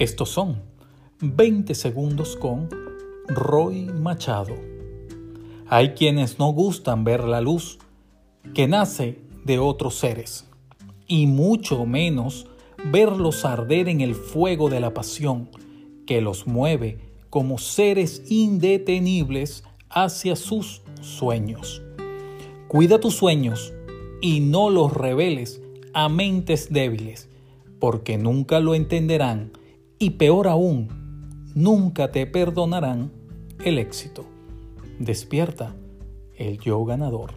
Estos son 20 segundos con Roy Machado. Hay quienes no gustan ver la luz que nace de otros seres y mucho menos verlos arder en el fuego de la pasión que los mueve como seres indetenibles hacia sus sueños. Cuida tus sueños y no los reveles a mentes débiles, porque nunca lo entenderán y peor aún, nunca te perdonarán el éxito. Despierta el yo ganador.